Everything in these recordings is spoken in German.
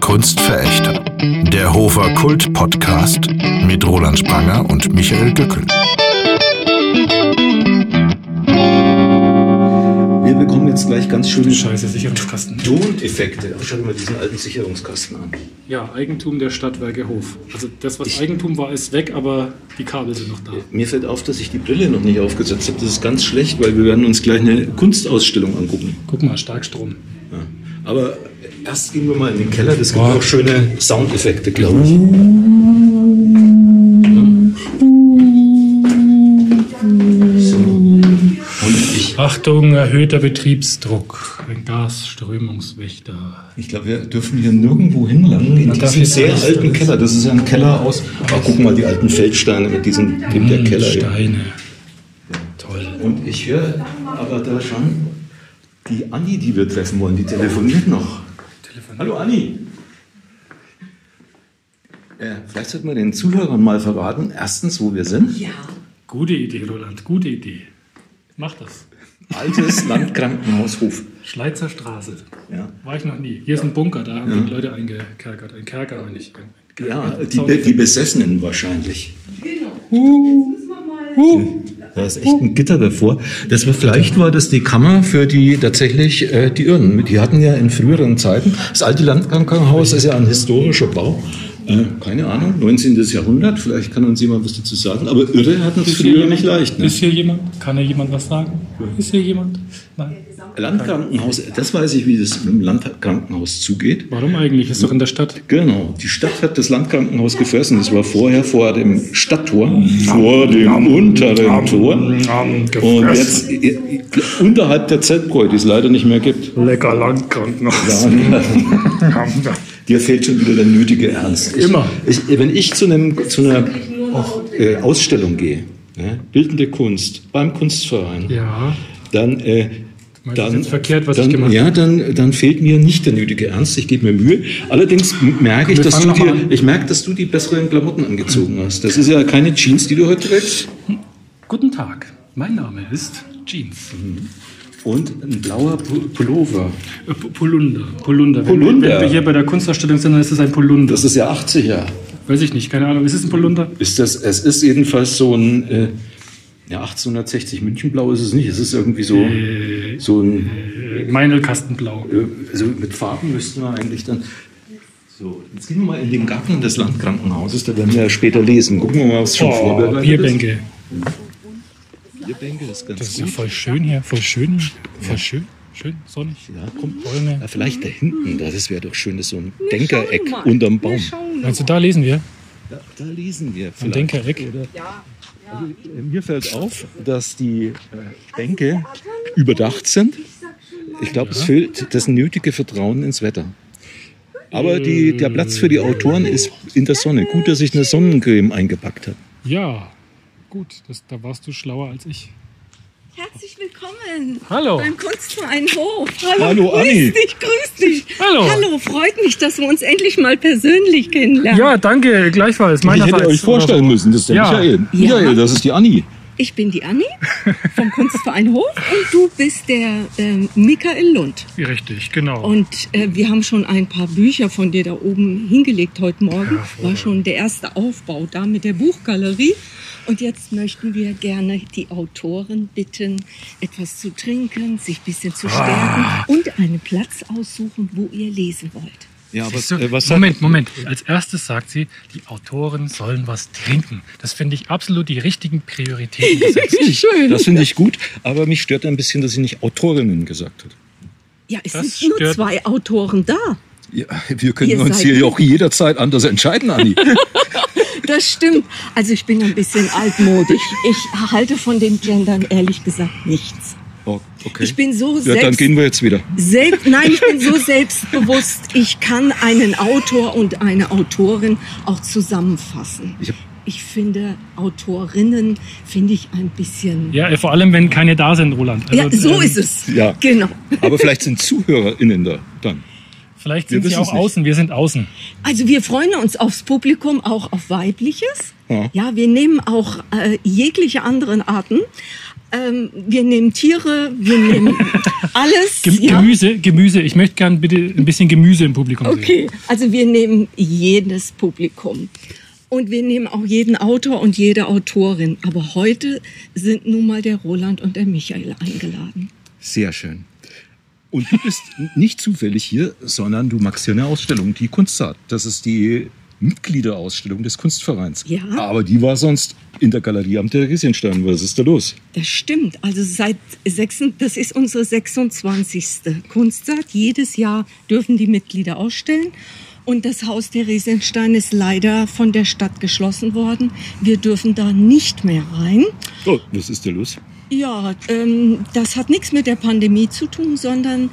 Kunstverächter. Der Hofer Kult Podcast mit Roland Spranger und Michael Dückel. Wir bekommen jetzt gleich ganz schöne Scheiße, Sicherungskasten. Toneffekte. Schau dir mal diesen alten Sicherungskasten an. Ja, Eigentum der Stadtwerke Hof. Also das, was Eigentum war, ist weg, aber die Kabel sind noch da. Mir fällt auf, dass ich die Brille noch nicht aufgesetzt habe. Das ist ganz schlecht, weil wir werden uns gleich eine Kunstausstellung angucken. Guck mal, Starkstrom. Aber erst gehen wir mal in den Keller. Das gibt auch schöne Soundeffekte, glaube ich. Achtung, erhöhter Betriebsdruck. Ein Gasströmungswächter. ich glaube, wir dürfen hier nirgendwo hinlangen in nicht sehr alles- alten Keller. Das ist ja ein Keller aus. Oh, guck mal, die alten Feldsteine mit diesem mit der Keller. Steine. Toll. Und ich höre aber da schon die Anni, die wir treffen wollen, die telefoniert noch. Hallo Anni. Äh, vielleicht sollten wir den Zuhörern mal verraten, erstens, wo wir sind. Ja, Gute Idee, Roland. Gute Idee. Mach das. Altes Landkrankenhaus Hof. Schleizer Straße. Ja, War ich noch nie. Hier ist ein Bunker, da haben die Leute eingekerkert. Ein Kerker, meine ich. Ja die, die Besessenen wahrscheinlich. genau. Müssen wir mal. Da ist echt ein Gitter davor. Das war, vielleicht war das die Kammer für die tatsächlich äh, die Irren. Die hatten ja in früheren Zeiten, das alte Landkrankenhaus ist ja ein historischer Bau. Äh, keine Ahnung, 19. Jahrhundert, vielleicht kann uns jemand was dazu sagen. Aber Irre hatten es früher jemand? nicht leicht. Ne? Ist hier jemand? Kann hier jemand was sagen? Ist hier jemand? Nein. Landkrankenhaus, das weiß ich, wie das mit dem Landkrankenhaus zugeht. Warum eigentlich? Ist doch in der Stadt. Genau, die Stadt hat das Landkrankenhaus gefressen. Das war vorher vor dem Stadttor, vor dem unteren Tor. Und jetzt unterhalb der Zeltbräu, die es leider nicht mehr gibt. Lecker Landkrankenhaus. Dir fehlt schon wieder der nötige Ernst. Ich, Immer. Ich, wenn ich zu, einem, zu einer äh, Ausstellung gehe, ne, bildende Kunst, beim Kunstverein, Ja. dann, äh, Meinst das dann, verkehrt, was dann, ich gemacht ja, dann, dann fehlt mir nicht der nötige Ernst. Ich gebe mir Mühe. Allerdings merke ich, dass du dir, ich merke, dass du die besseren Klamotten angezogen hast. Das ist ja keine Jeans, die du heute trägst. Guten Tag. Mein Name ist Jeans. Und ein blauer Pu- Pullover. Äh, Polunder. Polunder. Wenn, Polunder. Wenn wir hier bei der Kunstausstellung sind, dann ist es ein Polunder. Das ist ja 80er. Weiß ich nicht, keine Ahnung. Ist es ein Polunder? Ist das, es ist jedenfalls so ein, äh, ja, 1860 Münchenblau ist es nicht. Es ist irgendwie so, so ein, Äh, Meinelkastenblau. äh, also mit Farben müssten wir eigentlich dann. So, jetzt gehen wir mal in den Garten des Landkrankenhauses, da werden wir ja später lesen. Gucken wir mal, was schon Oh, vorbereitet Bierbänke. ist. Bierbänke ist ganz Das ist ja gut. voll schön hier. Voll schön. Voll schön. Schön, sonnig. Ja, komm, Bäume. ja, vielleicht da hinten, da, das wäre doch schön, das ist so ein Wir Denkereck unterm Baum. Meinst du, da lesen wir? Da, da lesen wir vielleicht. Denkereck? Ja, Äh, Mir fällt auf, dass die äh, Bänke überdacht sind. Ich glaube, es fehlt das nötige Vertrauen ins Wetter. Aber die, der Platz für die Autoren ist in der Sonne. Gut, dass ich eine Sonnencreme eingepackt habe. Ja. Gut, das, da warst du schlauer als ich. Herzlich willkommen. Hallo. Beim Kunstverein Hof. Hallo, Hallo, grüß Anni. dich, grüß dich. Hallo. Hallo, freut mich, dass wir uns endlich mal persönlich kennenlernen. Ja, danke. Gleichfalls. Ich hätte euch vorstellen müssen, das ist der Ja. Michael. Ja. Michael, das ist die Anni. Ich bin die Anni vom Kunstverein Hof und du bist der ähm, Michael Lund. Richtig, genau. Und äh, wir haben schon ein paar Bücher von dir da oben hingelegt heute Morgen. War schon der erste Aufbau da mit der Buchgalerie. Und jetzt möchten wir gerne die Autoren bitten, etwas zu trinken, sich ein bisschen zu stärken und einen Platz aussuchen, wo ihr lesen wollt. Ja, aber du? äh, was Moment, Moment. Als erstes sagt sie, die Autoren sollen was trinken. Das finde ich absolut die richtigen Prioritäten gesetzt. Schön. Das finde ich gut, aber mich stört ein bisschen, dass sie nicht Autorinnen gesagt hat. Ja, es Das sind nur zwei Autoren da. Ja, wir können Ihr uns hier nicht- auch jederzeit anders entscheiden, Anni. Das stimmt. Also ich bin ein bisschen altmodisch. Ich halte von den Gendern ehrlich gesagt nichts. Oh, okay. Ich bin so ja, dann selbst- gehen wir jetzt wieder. Selbst, nein, ich bin so selbstbewusst, ich kann einen Autor und eine Autorin auch zusammenfassen. Ich Ich finde Autorinnen finde ich ein bisschen. Ja, vor allem, wenn keine da sind, Roland. Also, Ja, so ähm, ist es. Ja. Genau. Aber vielleicht sind ZuhörerInnen da Vielleicht Wir sind sie wissen auch außen, wir sind außen. Also wir freuen uns aufs Publikum, auch auf weibliches. Ja. Ja, wir nehmen auch äh, jegliche anderen Arten. Ähm, wir nehmen Tiere, wir nehmen alles. Gem ja. Gemüse, Gemüse. Ich möchte gern bitte ein bisschen Gemüse im Publikum sehen. Okay, also wir nehmen jedes Publikum. Und wir nehmen auch jeden Autor und jede Autorin. Aber heute sind nun mal der Roland und der Michael eingeladen. Sehr schön. Und du bist nicht zufällig hier, sondern du machst hier eine Ausstellung, die Kunstart. Das ist die Mitgliederausstellung des Kunstvereins. Ja. Aber die war sonst in der Galerie am Theresienstein. Was ist da los? Das stimmt. Also seit sechs, das ist unsere 26. Kunstsaat. Jedes Jahr dürfen die Mitglieder ausstellen. Und das Haus Theresienstein ist leider von der Stadt geschlossen worden. Wir dürfen da nicht mehr rein. Oh, was ist da los? Ja, ähm, das hat nichts mit der Pandemie zu tun, sondern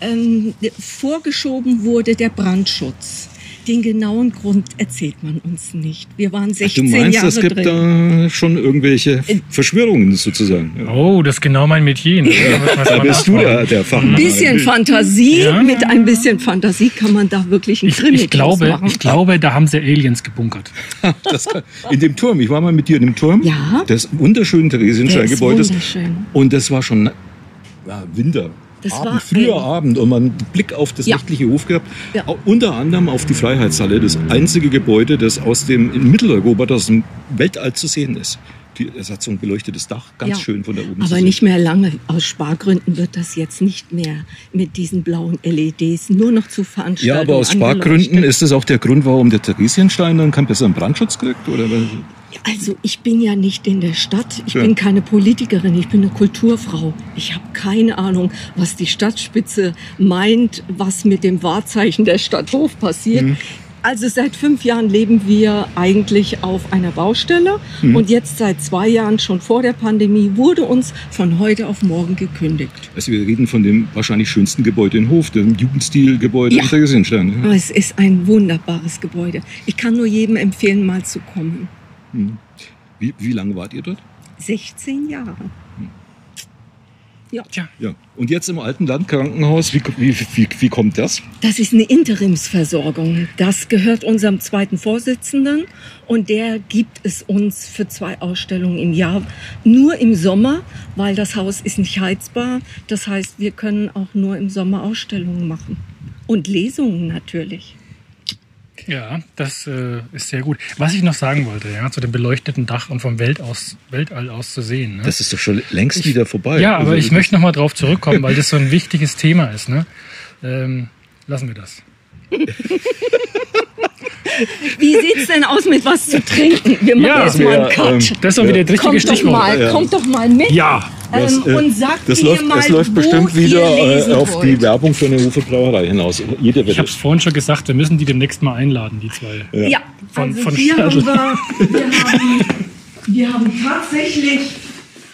ähm, vorgeschoben wurde der Brandschutz. Den genauen Grund erzählt man uns nicht. Wir waren 16 Du meinst, Jahre es gibt drin. da schon irgendwelche Verschwörungen sozusagen? Ja. Oh, das ist genau mein Metier. ne? Da bist du nachfragen. der, der Fachmann. bisschen Fantasie, Ja. mit ein bisschen Fantasie kann man da wirklich einen Ich, Krimi ich, glaube, draus machen. ich glaube, da haben sie Aliens gebunkert. Das kann, in dem Turm, ich war mal mit dir in dem Turm. Ja. Das wunderschönen Theresienstein-Gebäudes. Der ist wunderschön. Und das war schon ja, Winter. Das Abend, war früher ein- Abend und man einen Blick auf das Ja. nächtliche Hof gehabt. Ja. Unter anderem auf die Freiheitshalle, das einzige Gebäude, das aus dem in Mitteleuropa, das im Weltall zu sehen ist. Die, es hat so ein beleuchtetes Dach, ganz Ja. schön von da oben Aber nicht mehr lange. Aus Spargründen wird das jetzt nicht mehr mit diesen blauen LEDs nur noch zu Veranstaltungen Ja, aber aus Spargründen ist das auch der Grund, warum der Theresienstein dann keinen besseren Brandschutz kriegt? Oder? Also ich bin ja nicht in der Stadt. Ich Ja. bin keine Politikerin. Ich bin eine Kulturfrau. Ich habe keine Ahnung, was die Stadtspitze meint, was mit dem Wahrzeichen der Stadt Hof passiert. Mhm. Also seit fünf Jahren leben wir eigentlich auf einer Baustelle Mhm. und jetzt seit zwei Jahren, schon vor der Pandemie, wurde uns von heute auf morgen gekündigt. Also wir reden von dem wahrscheinlich schönsten Gebäude in Hof, dem Jugendstilgebäude Ja. am Theresienstein. Ja. Es ist ein wunderbares Gebäude. Ich kann nur jedem empfehlen, mal zu kommen. Wie, wie lange wart ihr dort? 16 Jahre. Ja. Tja, Ja. Und jetzt im alten Landkrankenhaus, wie, wie, wie, wie kommt das? Das ist eine Interimsversorgung. Das gehört unserem zweiten Vorsitzenden und der gibt es uns für zwei Ausstellungen im Jahr. Nur im Sommer, weil das Haus ist nicht heizbar. Das heißt, wir können auch nur im Sommer Ausstellungen machen. Und Lesungen natürlich. Ja, das äh, ist sehr gut. Was ich noch sagen wollte, ja, zu dem beleuchteten Dach und vom Welt aus, Weltall aus zu sehen. Ne? Das ist doch schon längst wieder vorbei. ja, aber Also, ich möchte noch mal drauf zurückkommen, weil das so ein wichtiges Thema ist. Ne? Ähm, lassen wir das. Wie sieht's denn aus mit was zu trinken? Wir machen Ja, jetzt mal einen wir, Cut. ähm, Das ist doch wieder das richtige kommt doch Stichwort. mal, Ja. kommt doch mal mit. Ja, Das, ähm, äh, und sagt das mir läuft, mal, es läuft bestimmt wieder äh, auf wollt. die Werbung für eine Hofer Brauerei hinaus. Jeder wird ich habe es vorhin schon gesagt, wir müssen die demnächst mal einladen, die zwei. Ja, Von- also von hier haben wir, wir, haben, wir haben tatsächlich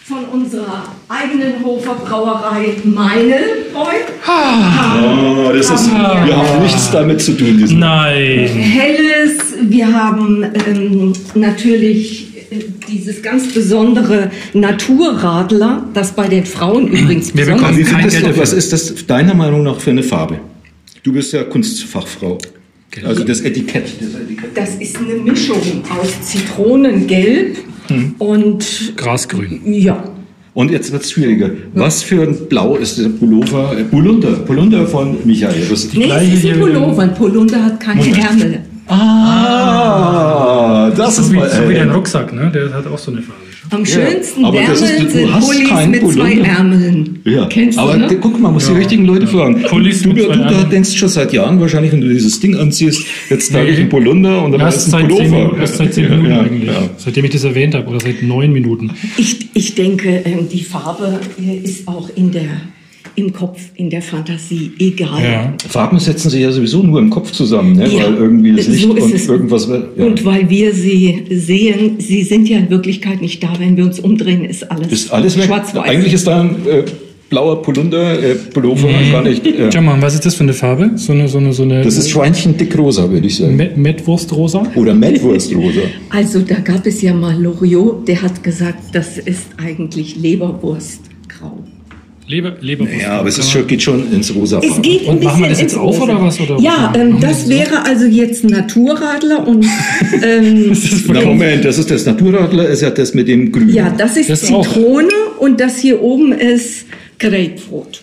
von unserer eigenen Hofer Brauerei Meinelbräu Oh, das ist, wir haben nichts damit zu tun. Diesen Nein. Helles. Wir haben ähm, natürlich äh, dieses ganz besondere Naturradler, das bei den Frauen übrigens Wir besonders bekommen kein Geld was ist das deiner Meinung nach für eine Farbe? Du bist ja Kunstfachfrau. Also das Etikett. Das Etikett. Das ist eine Mischung aus Zitronengelb Hm. und Grasgrün. ja, Und jetzt wird es schwieriger. Was für ein Blau ist der Pullover? Äh, Polunder. Polunder von Michael. Das nee, gleiche es ist ein Pullover. Ein Pullover hat keine Ärmel. ah, das So ist wie, mal. so wie dein Rucksack, ne? Der hat auch so eine Farbe. Am schönsten aber das ist- sind hast Pullis mit zwei Pullover. Ärmeln. Ja, Kennst aber du, ne? guck mal, man muss die richtigen Leute fragen. Pullis du, mit du, zwei du denkst schon seit Jahren wahrscheinlich, wenn du dieses Ding anziehst, jetzt trage ich Nee. einen Polunder und dann Erst ist ein seit, zehn, Pullover. Minuten- erst seit zehn Minuten ja, eigentlich. Ja. Seitdem ich das erwähnt habe. Oder seit neun Minuten. Ich, ich denke, ähm, die Farbe äh, ist auch in der, im Kopf, in der Fantasie egal. Ja. Farben setzen sich ja sowieso nur im Kopf zusammen, ne? Ja, weil irgendwie das Licht so ist und es. irgendwas wird. Ja. Und weil wir sie sehen, sie sind ja in Wirklichkeit nicht da. Wenn wir uns umdrehen, ist alles, ist alles schwarz-weiß. Eigentlich ist da ein äh, blauer Polunder, äh, Pullover gar nicht. Äh, Schau mal, was ist das für eine Farbe? So eine, so eine, so eine das ist Schweinchen dickrosa, würde ich sagen. Met- Mettwurstrosa? Oder Mettwurstrosa. Also da gab es ja mal Loriot, der hat gesagt, das ist eigentlich Leberwurstgrau. Leber, Leberwurst. Ja, aber es ist schon, geht schon ins rosa Es geht ein Und machen wir das jetzt auf oder was, oder? Ja, ähm, das das wäre also jetzt ein Naturradler und ähm, Na Moment, das ist das Naturradler, ist ja das mit dem Grün. ja, das ist Das auch. Zitrone und das hier oben ist Grapefruit.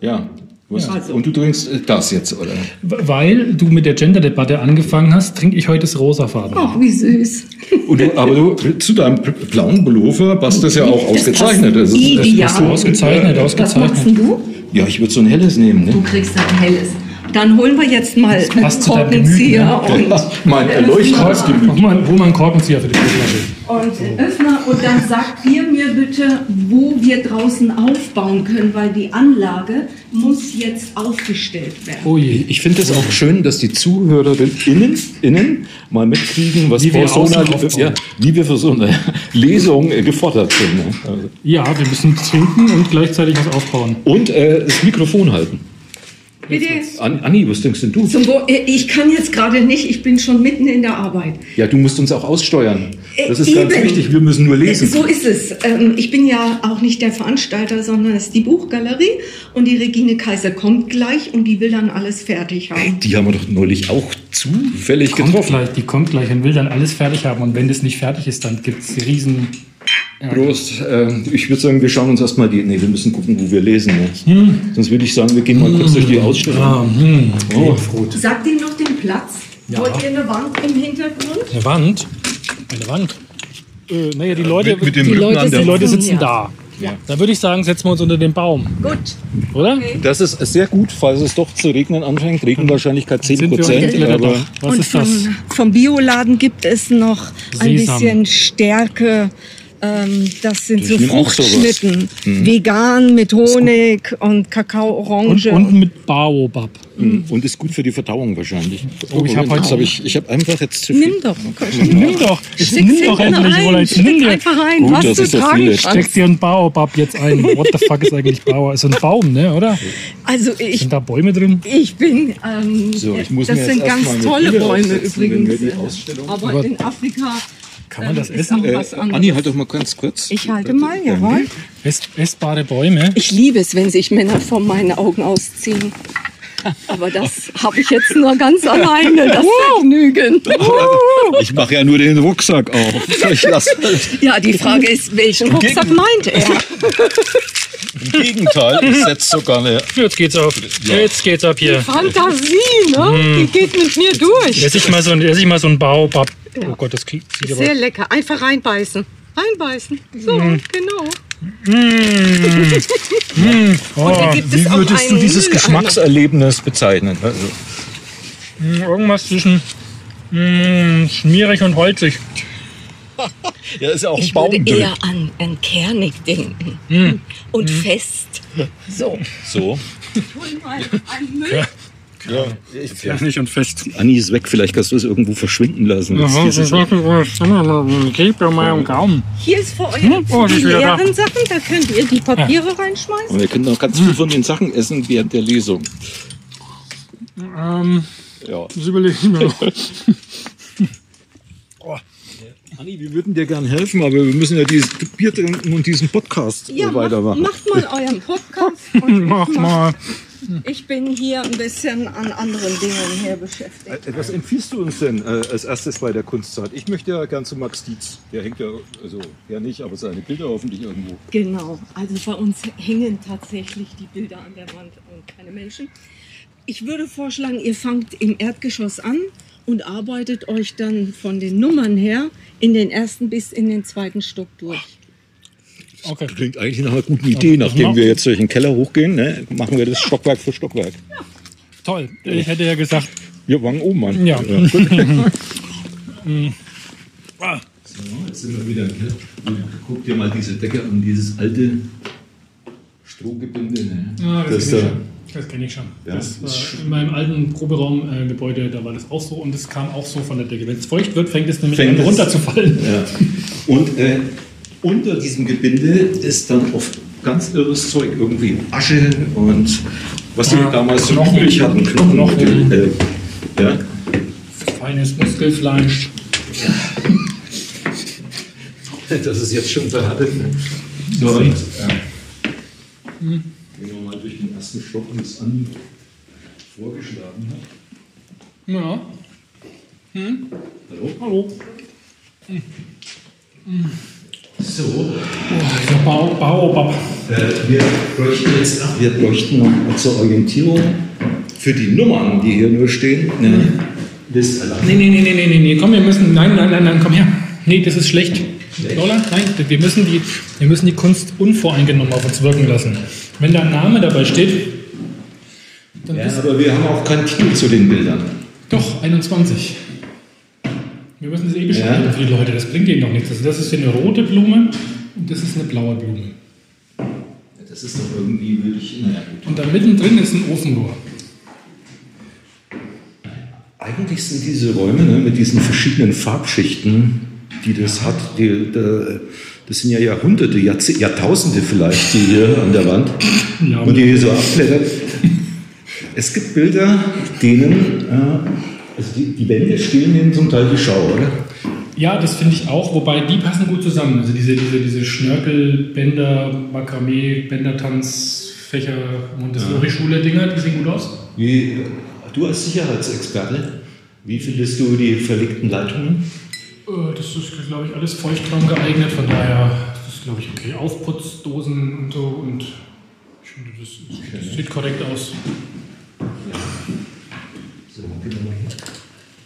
Ja. Was, Also. Und du trinkst äh, das jetzt, oder? Weil du mit der Gender-Debatte angefangen hast, trinke ich heute das rosafarben. Ach, wie süß. Und du, aber du, zu deinem blauen Pullover passt das ja auch Das ausgezeichnet. passt Das ist, das, ideal. Hast du ausgezeichnet, Was machst ausgezeichnet. denn du? ja, ich würde so ein helles nehmen. Du Ne? kriegst ein helles. Dann holen wir jetzt mal einen Korkenzieher ne? und, mein Erleuchtungsgemüt. Hol mal einen Korkenzieher für die Flasche. und den Öffner und dann sagt ihr mir bitte, wo wir draußen aufbauen können, weil die Anlage muss jetzt aufgestellt werden. Oh je. Ich finde es auch schön, dass die Zuhörerinnen innen mal mitkriegen, was Wie wir so einer, ja, wie wir für so eine Lesung äh, gefordert sind. Ne? Also, Ja, wir müssen trinken und gleichzeitig was aufbauen. Und äh, das Mikrofon halten. Bitte. An, Anni, was denkst denn du? Zum Wo ich kann jetzt gerade nicht, ich bin schon mitten in der Arbeit. Ja, du musst uns auch aussteuern. Das ist Äh, ganz eben. wichtig. Wir müssen nur lesen. So ist es. Ähm, Ich bin ja auch nicht der Veranstalter, sondern es ist die Buchgalerie und die Regine Kaiser kommt gleich und die will dann alles fertig haben. Die haben wir doch neulich auch zufällig Kommt getroffen. gleich, die kommt gleich und will dann alles fertig haben. Und wenn das nicht fertig ist, dann gibt es riesen... Prost. Äh, ich würde sagen, wir schauen uns erstmal die. Nee, wir müssen gucken, wo wir lesen. Ne? Hm. Sonst würde ich sagen, wir gehen mal kurz durch die Ausstellung. Ah, hm, Grapefruit. Sagt ihr noch den Platz? Ja. Wollt ihr eine Wand im Hintergrund? Eine Wand? Eine Wand? Äh, naja, die Leute, mit, mit dem Die Rücken Leute an der die Leute sitzen Ja. da. Ja. Dann würde ich sagen, setzen wir uns unter den Baum, Gut. oder? Das ist sehr gut, falls es doch zu regnen anfängt. Regenwahrscheinlichkeit 10 Sind wir Prozent. Aber. Was und ist das? Vom, vom Bioladen gibt es noch ein Sesam. bisschen Stärke. Ähm, das sind so. Fruchtschnitten. Vegan mit Honig und Kakao Und, Orange. und mit Baobab. und ist gut für die Verdauung wahrscheinlich. Oh, ich hab jetzt hab ich, ich habe einfach jetzt zu viel. Nimm doch. Nimm doch, Steck's nimm doch endlich, Roland. steck's Nimm dir, einfach rein, Gut, was du tragen steck dir einen Baobab jetzt ein. What the fuck ist eigentlich Baobab? Ist ein Baum, ne, oder? Also ich, Sind da Bäume drin? ich bin, ähm, So, ich muss das mir sind jetzt ganz tolle Bäume übrigens. Aber in Afrika Kann man das essen? Äh. Anni, halt doch mal ganz kurz. ich halte mal, jawohl. Ess, essbare Bäume? Ich liebe es, wenn sich Männer vor meinen Augen ausziehen. Aber das habe ich jetzt nur ganz alleine, das Vergnügen. Ich mache ja nur den Rucksack auf. Ich lasse Ja, die Frage ist, welchen Rucksack meint er? Im Gegenteil, ich setze sogar eine. Jetzt geht's auf. Jetzt geht's ab hier. Fantasie, ne? Die geht mit mir durch. Ess ich mal so, ich mal so einen Baobab. Oh Gott, das klingt. Sehr lecker. Einfach reinbeißen. Reinbeißen. So, genau. Oh, Und hier gibt es Wie würdest du dieses. Geschmackserlebnis bezeichnen? Also, mm, irgendwas zwischen mm, schmierig und holzig. ja, ist ja auch Ich würde eher an, an kernig denken. Und fest. So. So. Hol mal einen Müll. Ja, Kernig und fest. Anni ist weg, vielleicht kannst du es irgendwo verschwinden lassen. Aha, Das ist- Gib mir mal im Gaumen. Hier ist Oh, die ist wieder da. leeren Sachen, da könnt ihr die Papiere reinschmeißen. Und wir können noch ganz viel von den Sachen essen während der Lesung. Ähm, Ja. das überlege ich mir noch. Anni, wir würden dir gern helfen, aber wir müssen ja dieses Bier trinken und diesen Podcast Ja, äh, macht, weitermachen. macht mal euren Podcast. Und Mach ich, mach, mal. Ich bin hier ein bisschen an anderen Dingen hier beschäftigt. Äh, Was empfiehlst du uns denn äh, als erstes bei der Kunstzeit? Ich möchte ja gern zu Max Dietz. Der hängt ja, also er nicht, aber seine Bilder hoffentlich irgendwo. Genau, also bei uns hängen tatsächlich die Bilder an der Wand und keine Menschen. Ich würde vorschlagen, ihr fangt im Erdgeschoss an und arbeitet euch dann von den Nummern her in den ersten bis in den zweiten Stock durch. Okay. Klingt eigentlich nach einer guten Idee. Nachdem wir jetzt durch den Keller hochgehen, ne, machen wir das Stockwerk für Stockwerk. Toll. Ich hätte ja gesagt, Wir fangen oben an. Ja. gut. so, jetzt sind wir wieder im Keller. Guck dir mal diese Decke an, dieses alte Strohgebinde. Ne? Ja, das das da, kenne ich, schon. das. Ja. Das war in meinem alten Proberaumgebäude, äh, da war das auch so und es kam auch so von der Decke. Wenn es feucht wird, fängt es nämlich Fängt an runterzufallen. Ja. Und äh, unter diesem Gebinde ist dann oft ganz irres Zeug, irgendwie Asche und was die Ja, damals so Knochen. übrig hatten, Knochen. Knochen. Äh, ja. Feines Muskelfleisch. Das ist jetzt schon verhärtet. So, ja. Gehen wir mal durch den ersten Stock und es an vorgeschlagen hat. Ja. Hallo? Hallo. So, Oh, Bau, Baobab. äh, wir bräuchten jetzt wir bräuchten noch zur Orientierung für die Nummern, die hier nur stehen, eine Liste. Nee, nee, nee, nee, nee, nee, komm, wir müssen, nein, nein, nein, nein, komm her. Nee, das ist schlecht. Lola, nein, wir müssen, die, wir müssen die Kunst unvoreingenommen auf uns wirken lassen. Wenn da ein Name dabei steht, dann Ja, aber wir haben auch keinen Titel zu den Bildern. doch 21. Wir müssen das eh beschreiben Ja. für die Leute, das bringt ihnen doch nichts. Also das ist hier eine rote Blume und das ist eine blaue Blume. Das ist doch irgendwie, würde ich, naja gut. Und da mittendrin ist ein Ofenrohr. Eigentlich sind diese Räume ne, mit diesen verschiedenen Farbschichten, die das hat, die, da, das sind ja Jahrhunderte, Jahrze Jahrtausende vielleicht, die hier an der Wand Ja, und die hier so abblättert. Es gibt Bilder, denen, äh, also die, die Wände stehen denen zum Teil die Schau, oder? Ja, das finde ich auch, wobei die passen gut zusammen. Also diese, diese, diese Schnörkel, Bänder, Makramee, Bändertanz, Fächer, Montessori-Schule-Dinger, die sehen gut aus. Wie, du als Sicherheitsexperte, wie findest du die verlegten Leitungen? Äh, Das ist, glaube ich, alles Feuchtraum geeignet, von daher das ist, glaube ich, okay. Aufputzdosen und so und ich finde, das, das sieht korrekt aus. So, gehen wir mal hin.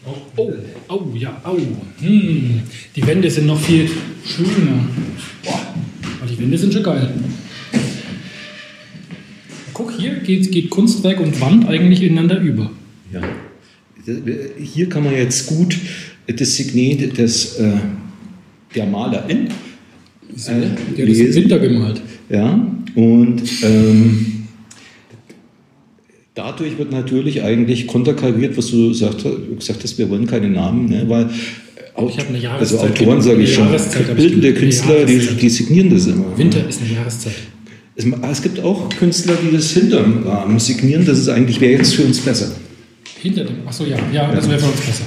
Oh, oh, ja, au. Hm, die Wände sind noch viel schöner. Boah, aber die Wände sind schon geil. Guck, hier geht, geht Kunstwerk und Wand eigentlich ineinander über. Ja. Hier kann man jetzt gut das Signet des, äh, der Malerin äh, Der hat das im. Winter gemalt. Ja, und ähm, dadurch wird natürlich eigentlich konterkariert, was du gesagt, gesagt hast, wir wollen keine Namen, ne, weil also Autoren sage ich schon, bildende Künstler, die, die signieren das immer. Winter ist eine Jahreszeit. Es, es gibt auch Künstler, die das hinterm Rahmen signieren, das ist eigentlich, wäre jetzt für uns besser. Hinter dem. Achso, ja, ja, das wäre für uns besser.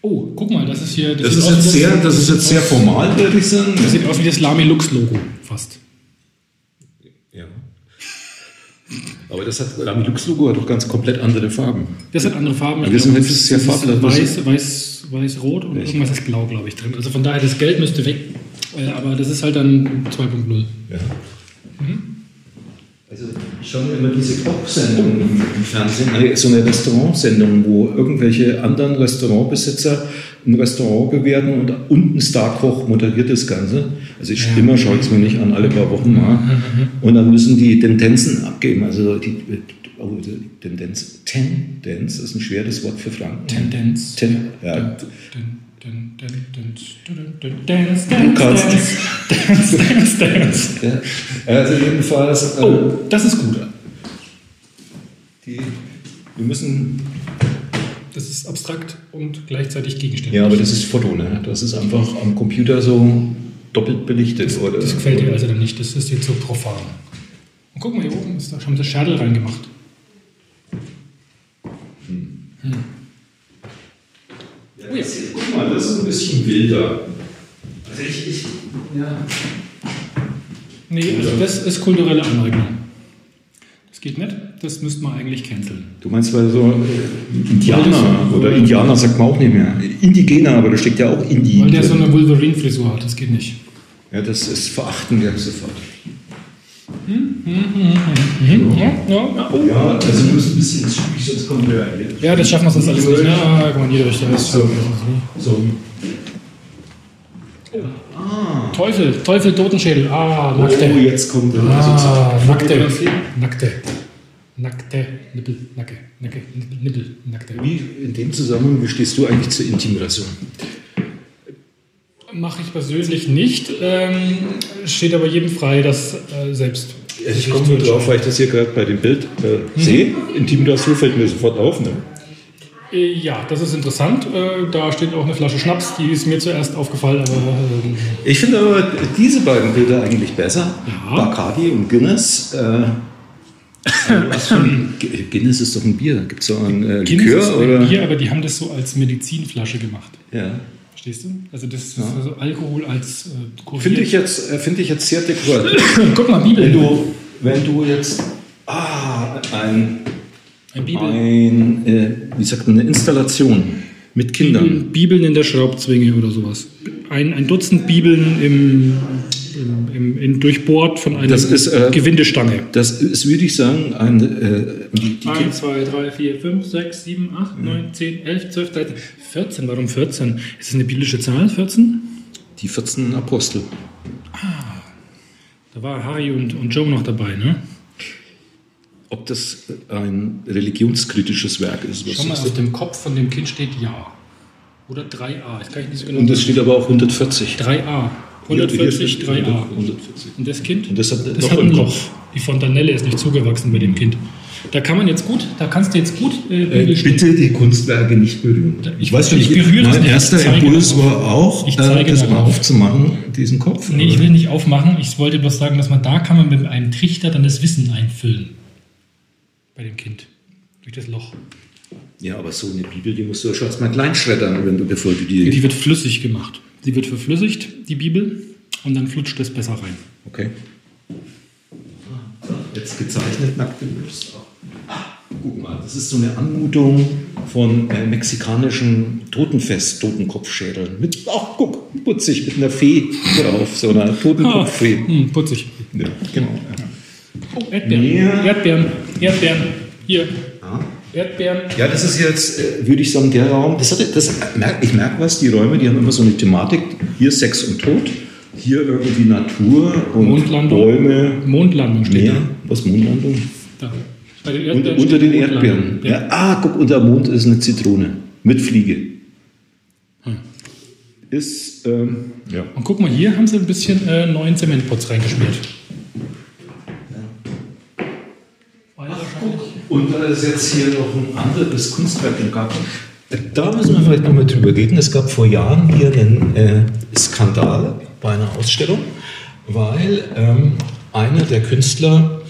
Oh, guck mal, das ist hier. Das sieht ist jetzt sehr, das ist jetzt sehr formal, würde ich sagen. Das sieht aus wie das Lamy Lux Logo fast. Ja. Aber das hat, Lamy Lux Logo hat doch ganz komplett andere Farben. Das hat andere Farben. Ich Wir sind jetzt sehr das farblos. Weiß, weiß, weiß, rot und irgendwas ist blau, glaube ich, drin. Also von daher, das Gelb müsste weg. Äh, Aber das ist halt dann 2.0. Ja. Also ich schaue mir immer diese Kochsendungen im Fernsehen, so eine Restaurantsendung, wo irgendwelche anderen Restaurantbesitzer ein Restaurant bewerten und unten Starkoch moderiert das Ganze. Also ich immer schaue ich es mir nicht an, alle paar Wochen mal. Und dann müssen die Tendenzen abgeben. Also die, oh, die Tendenz, Tendenz ist ein schweres Wort für Franken. Tendenz. Ten, ja, Dun, dun, Dance, Du dance, kannst. dance, dance, ja. Also jedenfalls, Oh, das ist gut. die, wir müssen Das ist abstrakt und gleichzeitig gegenständlich. Ja, aber das ist Foto, ne? Das ist einfach am Computer so doppelt belichtet. das, oder, das gefällt dir also dann nicht. Das ist jetzt so profan. Und guck mal, hier oben ist da, haben sie Schadel reingemacht. Ja, das hier, guck mal, das ist ein bisschen wilder. Also ich, ich ja. Nee, also das ist kulturelle Aneignung. Das geht nicht. Das müsste man eigentlich canceln. Du meinst, weil so äh, Indianer oder Indianer sagt man auch nicht mehr. Indigener, aber da steckt ja auch Indi. Weil der so eine Wolverine-Frisur hat. Das geht nicht. ja, das ist verachten wir sofort. Ja, ja, ja. Oh. Ja, also du musst ein bisschen zügig, sonst kommen wir hier. Ja, das schaffen wir sonst alles nicht. Ja, guck mal, hier durch. Das So. So. Teufel, Teufel, Totenschädel. Ah, nackte. Oh, jetzt kommt er. Ah, nackte. Nackte. Nackte. Nippel, Nacke. Nacke. Nippel, Nippel, nackte. Wie in dem Zusammenhang, wie stehst du eigentlich zur Intimidation? Mache ich persönlich nicht. Ähm, steht aber jedem frei, das äh, selbst. Also ich komme nur drauf, weil ich das hier gerade bei dem Bild äh, sehe. Intimidation fällt mir sofort auf. Ne? Äh, Ja, das ist interessant. Äh, da steht auch eine Flasche Schnaps, die ist mir zuerst aufgefallen, aber ähm, Ich finde aber diese beiden Bilder eigentlich besser. Ja. Bacardi und Guinness. Äh, ein, Gu- Guinness ist doch ein Bier. Gibt es so ein äh, Guinness Likör? ist oder? ein Bier, aber die haben das so als Medizinflasche gemacht. Ja. Verstehst du? Also das ist also Alkohol als äh, Kurier. Finde ich, jetzt, äh, finde ich jetzt sehr dekorativ. Guck mal, Bibel. Wenn du, wenn du jetzt ah, ein, Ein Bibel. ein äh, wie sagt man, eine Installation mit Kindern. Bibeln, Bibeln in der Schraubzwinge oder sowas. Ein, ein Dutzend Bibeln im, im, im, in, durchbohrt von einer Das ist, äh, Gewindestange. Das ist, würde ich sagen, ein, äh, die, die 1, 2, 3, 4, 5, 6, 7, 8, 9, 10, 11, 12, 13, 14. Warum 14? Ist das eine biblische Zahl, 14? die 14 Apostel. Da war Harry und, und Joe noch dabei, ne? Ob das ein religionskritisches Werk ist, was Schau mal, auf dem Kopf von dem Kind steht Ja. Oder 3a. Das kann ich nicht so genau Und es steht aber auch 140. 3a. Hier 140, steht 3a. 140. Und das Kind? Und das hat das Loch hat ein Loch. Kopf. Die Fontanelle ist nicht zugewachsen bei dem Kind. Da kann man jetzt gut, da kannst du jetzt gut äh, Äh, bitte die Kunstwerke nicht berühren. Ich- weiß schon ich nicht, berühre das mein nicht, ich erster Impuls war auch, Ich äh, das mal aufzumachen, diesen Kopf. Nee, ich will nicht aufmachen. Ich wollte bloß sagen, dass man da kann man mit einem Trichter dann das Wissen einfüllen. Bei dem Kind. Durch das Loch. Ja, aber so eine Bibel, die musst du ja schon erst mal klein schreddern, wenn du, bevor du die... Die wird flüssig gemacht. Sie wird verflüssigt, die Bibel, und dann flutscht es besser rein. Okay. Jetzt gezeichnet nackte. Ah, Guck mal, das ist so eine Anmutung von äh, mexikanischen Totenfest, Totenkopfschädeln. Mit, ach, guck, putzig, mit einer Fee drauf, so einer Totenkopffee. Hm, putzig. Ja, genau. Oh, Erdbeeren. Ja. Erdbeeren. Erdbeeren. Hier. Ja. Erdbeeren. Ja, das ist jetzt, äh, würde ich sagen, der Raum. Das hatte, das, ich merke was, die Räume, die haben immer so eine Thematik. Hier Sex und Tod, hier irgendwie Natur und Mondlandung. Bäume. Mondlandung steht Meer. Was, Mondlandung? da. da. Bei den Und, Erdbeeren unter steht den. Erdbeeren. Ja. Ja. Ah, guck, unter Mond ist eine Zitrone. Mit Fliege. Hm. Ist, ähm, ja. Und guck mal, hier haben sie ein bisschen äh, neuen Zementputz reingeschmiert. Und da ist jetzt hier noch ein anderes Kunstwerk im Garten. Da müssen wir vielleicht nochmal drüber reden. Es gab vor Jahren hier einen äh, Skandal bei einer Ausstellung, weil ähm, einer der Künstler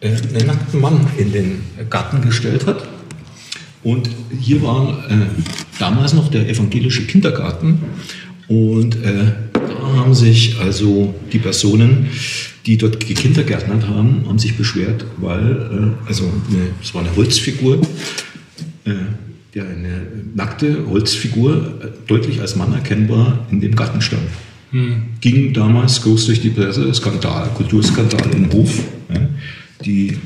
äh, einen nackten Mann in den Garten gestellt hat. Und hier war äh, damals noch der evangelische Kindergarten. Und äh, da haben sich also die Personen, die dort gekindergärtnert haben, haben sich beschwert, weil äh, also eine, es war eine Holzfigur, äh, ja, eine nackte Holzfigur, äh, deutlich als Mann erkennbar in dem Garten stand. Ging damals groß durch die Presse, Skandal, Kulturskandal im Hof. Ja. Die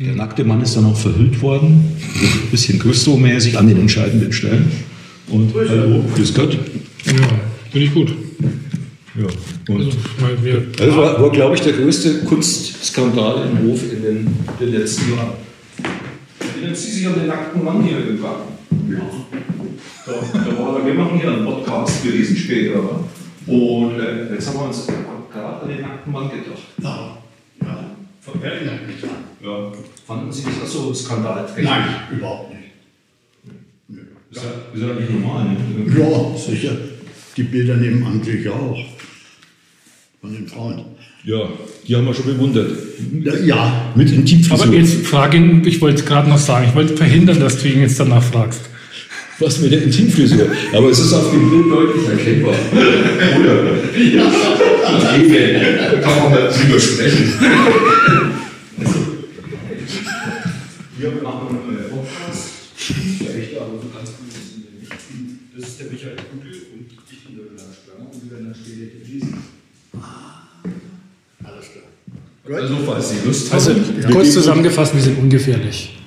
der nackte Mann ist dann auch verhüllt worden, ein bisschen Gusto-mäßig an den entscheidenden Stellen. Und hallo, grüß Gott. Ja, finde ich gut. Ja. Und Also, das war, war glaube ich, der größte Kunstskandal im Hof in den, den letzten Jahren. Erinnern Sie sich an den nackten Mann hier Garten? Ja. Da, da war, wir machen hier einen Podcast, wir lesen später. Und äh, jetzt haben wir uns gerade an den nackten Mann gedacht. Ja, ja. Erinnert mich dran. Ja. Fanden Sie das auch so skandalträchtig? Nein, überhaupt nicht. Ist ja, ist ja nicht normal, ne? Ja, sicher. Die Bilder nebenan sicher auch. Von den Frauen. Ja, die haben wir schon bewundert. Ja, Mit Intimfrisur. aber jetzt frage ihn, ich wollte gerade noch sagen, ich wollte verhindern, dass du ihn jetzt danach fragst. Was mit der Intimfrisur? Aber es ist auf dem Bild deutlich erkennbar. Oder? Ja. Da kann man mal drüber sprechen. Wir machen einen Podcast. Vielleicht aber so ganz gut ist Das ist der Michael Kugel und ich bin der Spranger und wir werden dann später lesen. alles klar. Also, falls Sie Lust Also, haben. kurz zusammengefasst, wir sind ungefährlich.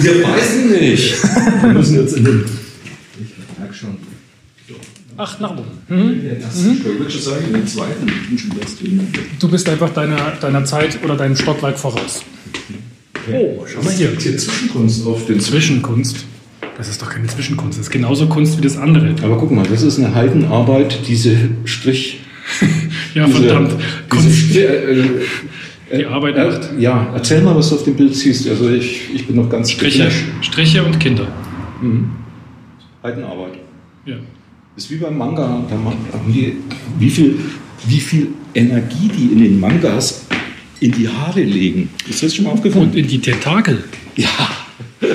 Wir beißen nicht. Wir müssen jetzt in den. Ich merke schon. Ach, nach oben. Ersten Stock. Ich würde schon sagen, in den zweiten. Du bist einfach deiner, deiner Zeit oder deinem Stockwerk voraus. Oh, schau mal hier. Hier Zwischenkunst auf den Zwischenkunst. Das ist doch keine Zwischenkunst. Das ist genauso Kunst wie das andere. Aber guck mal, das ist eine Heidenarbeit, diese Strich. Ja, diese, verdammt. Diese, Kunst. äh, äh, Die Arbeit äh, macht. Ja, erzähl mal, was du auf dem Bild siehst. Also ich, ich bin noch ganz Striche. Striche und Kinder. Heidenarbeit. Ja. ist wie beim Manga. Die, wie, viel, wie viel Energie die in den Mangas in die Haare legen. Ist das schon mal aufgefallen? Und in die Tentakel. ja.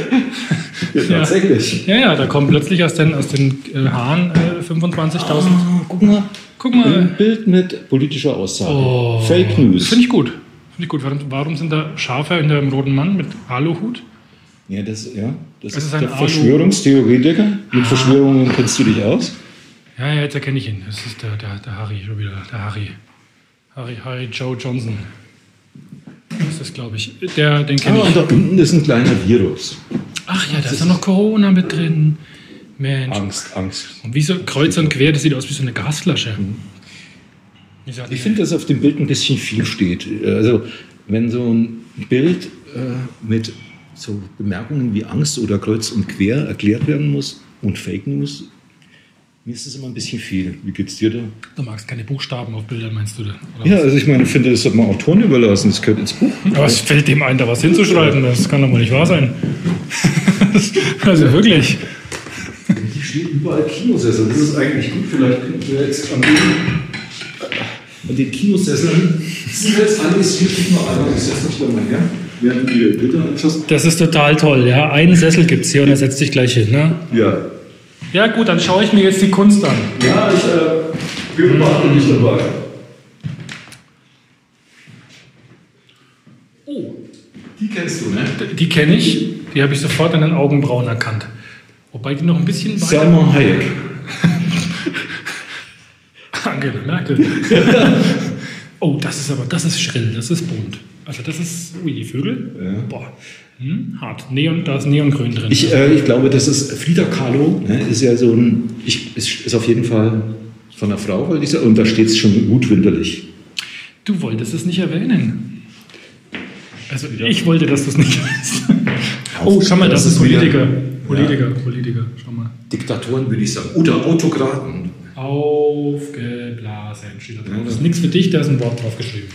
ja, tatsächlich. Ja, ja, da kommen plötzlich aus den, aus den äh, Haaren äh, 25.000. Ah, guck mal, Guck mal. Ein Bild mit politischer Aussage. Oh, Fake News. Finde ich gut. Finde ich gut. Warum, warum sind da Schafe in dem roten Mann mit Aluhut? Ja, das, ja, das Es ist ist ein der Verschwörungstheoretiker. Mit Verschwörungen kennst du dich aus? Ja, ja, jetzt erkenne ich ihn. Das ist der, der, der Harry schon wieder. Der Harry. Harry, Harry Joe Johnson. Das ist das, glaube ich. Der, den kenne Ah, und ich. da unten ist ein kleiner Virus. Ach ja, da ist doch noch Corona mit drin. Mensch. Angst, Angst. Und wie so kreuz und quer, das sieht aus wie so eine Gasflasche. Sagt Ich finde, dass auf dem Bild ein bisschen viel steht. Also, wenn so ein Bild äh, mit so Bemerkungen wie Angst oder kreuz und quer erklärt werden muss und Fake News, mir ist das immer ein bisschen viel. Wie geht's dir da? Du magst keine Buchstaben auf Bildern, meinst du? da, Oder Ja, also ich meine, ich finde, das hat man Autoren überlassen. Das gehört ins Buch. Aber es fällt dem ein, da was hinzuschreiben. Das kann doch wohl nicht wahr sein. also wirklich. Steht überall Kinosessel. Das ist eigentlich gut. Vielleicht könnten wir jetzt an den, an den Kinosesseln. Sind jetzt alles hier steht nur einer. Ich setze mich da mal her. Du die Bilder anschaust. Das ist total toll. Ja, einen Sessel gibt es hier und er setzt sich gleich hin. Ne? Ja. Ja gut, dann schaue ich mir jetzt die Kunst an. Ja, ich äh, beobachte dich dabei. Oh, Die kennst du, ne? die kenne ich. Die habe ich sofort an den Augenbrauen erkannt. Wobei die noch ein bisschen weiter... Selma Hayek. Angela Merkel. oh, das ist aber, das ist schrill, das ist bunt. Also das ist, ui, die Vögel. Ja. Boah, hm, hart. Neon, da ist Neongrün drin. Ich, äh, ich glaube, das ist Frida Kahlo. Ne, ist ja so ein, ich, ist, ist auf jeden Fall von einer Frau, weil dieser, und da steht es schon gut winterlich. du wolltest es nicht erwähnen. Also ich wollte, dass du es nicht weißt. oh, schau mal, das, Das ist ist wieder- Politiker. Politiker, Politiker, schau mal. Diktatoren würde ich sagen. Oder Autokraten. Aufgeblasen steht da drauf. Das ist nichts für dich, da ist ein Wort drauf geschrieben.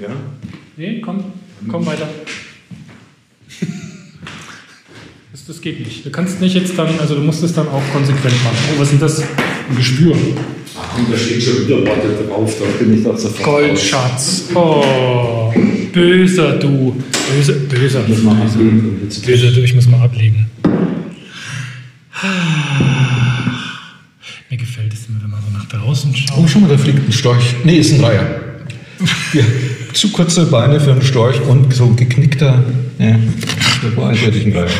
Ja. Nee, komm, komm weiter. Das, das geht nicht. Du kannst nicht jetzt dann, also du musst es dann auch konsequent machen. Oh, was sind das? Ein Geschwür. Ach, und da steht schon wieder Worte drauf, da bin ich da sofort Goldschatz. Oh, böser du. Böser, böser. Muss man ablegen Böser du, ich muss mal ablegen. Mir gefällt es immer, wenn man so nach draußen schaut. Oh, schon mal, da fliegt ein Storch. Nee, ist ein Reiher. Ja, zu kurze Beine für einen Storch und so ein geknickter. Ja, das war eindeutig ein Reiher.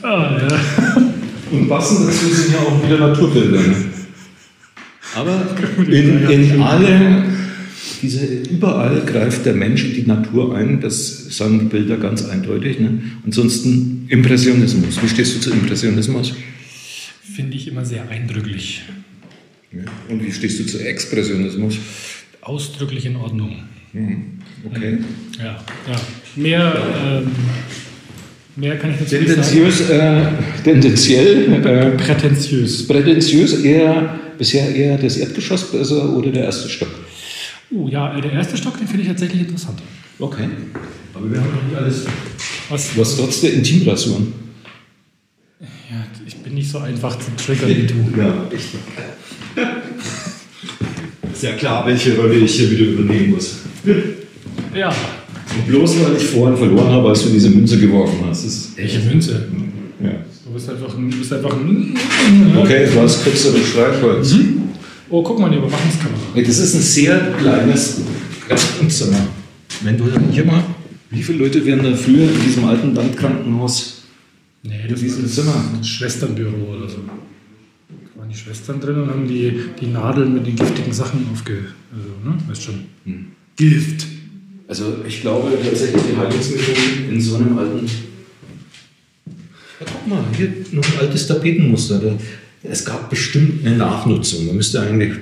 Ah, ja. Und passend dazu sind ja auch wieder Naturbilder. Ne? Aber in, in alle, diese, überall greift der Mensch in die Natur ein, das sagen die Bilder ganz eindeutig. Ne? Ansonsten Impressionismus. Wie stehst du zu Impressionismus? Finde ich immer sehr eindrücklich. Ja. Und wie stehst du zu Expressionismus? Ausdrücklich in Ordnung. Okay. Ja, ja. Mehr, ähm, mehr kann ich dazu nicht sagen. Tendenziös, äh, tendenziell, äh, Prätentiös. prätentiös, eher, bisher eher das Erdgeschoss besser oder der erste Stock? Uh, ja, äh, der erste Stock, den finde ich tatsächlich interessant. Okay. Aber wir haben noch nicht alles. Was? Was trotz der Intimrasuren? Ja, ich bin nicht so einfach zu triggern wie du. Ja, ich. Ist ja klar, welche Rolle ich hier wieder übernehmen muss. Ja, Und bloß weil ich vorhin verloren habe, als du diese Münze geworfen hast. Das ist welche Münze? ja. Du bist einfach ein. Du bist einfach ein Okay, das war das kürzere Streichholz. Oh, guck mal, die Überwachungskamera. Das ist ein sehr kleines Krankenzimmer. Wenn du hier mal, wie viele Leute wären da früher in diesem alten Landkrankenhaus Nee, in das diesem ist Zimmer? ein Schwesternbüro oder so. Da waren die Schwestern drin und haben die, die Nadeln mit den giftigen Sachen aufge. Also, ne? Weißt schon. Gift. Also ich glaube tatsächlich die Heilungsmittel in so einem alten. Ja, guck mal, hier noch ein altes Tapetenmuster. Da, es gab bestimmt eine Nachnutzung. Da müsste eigentlich.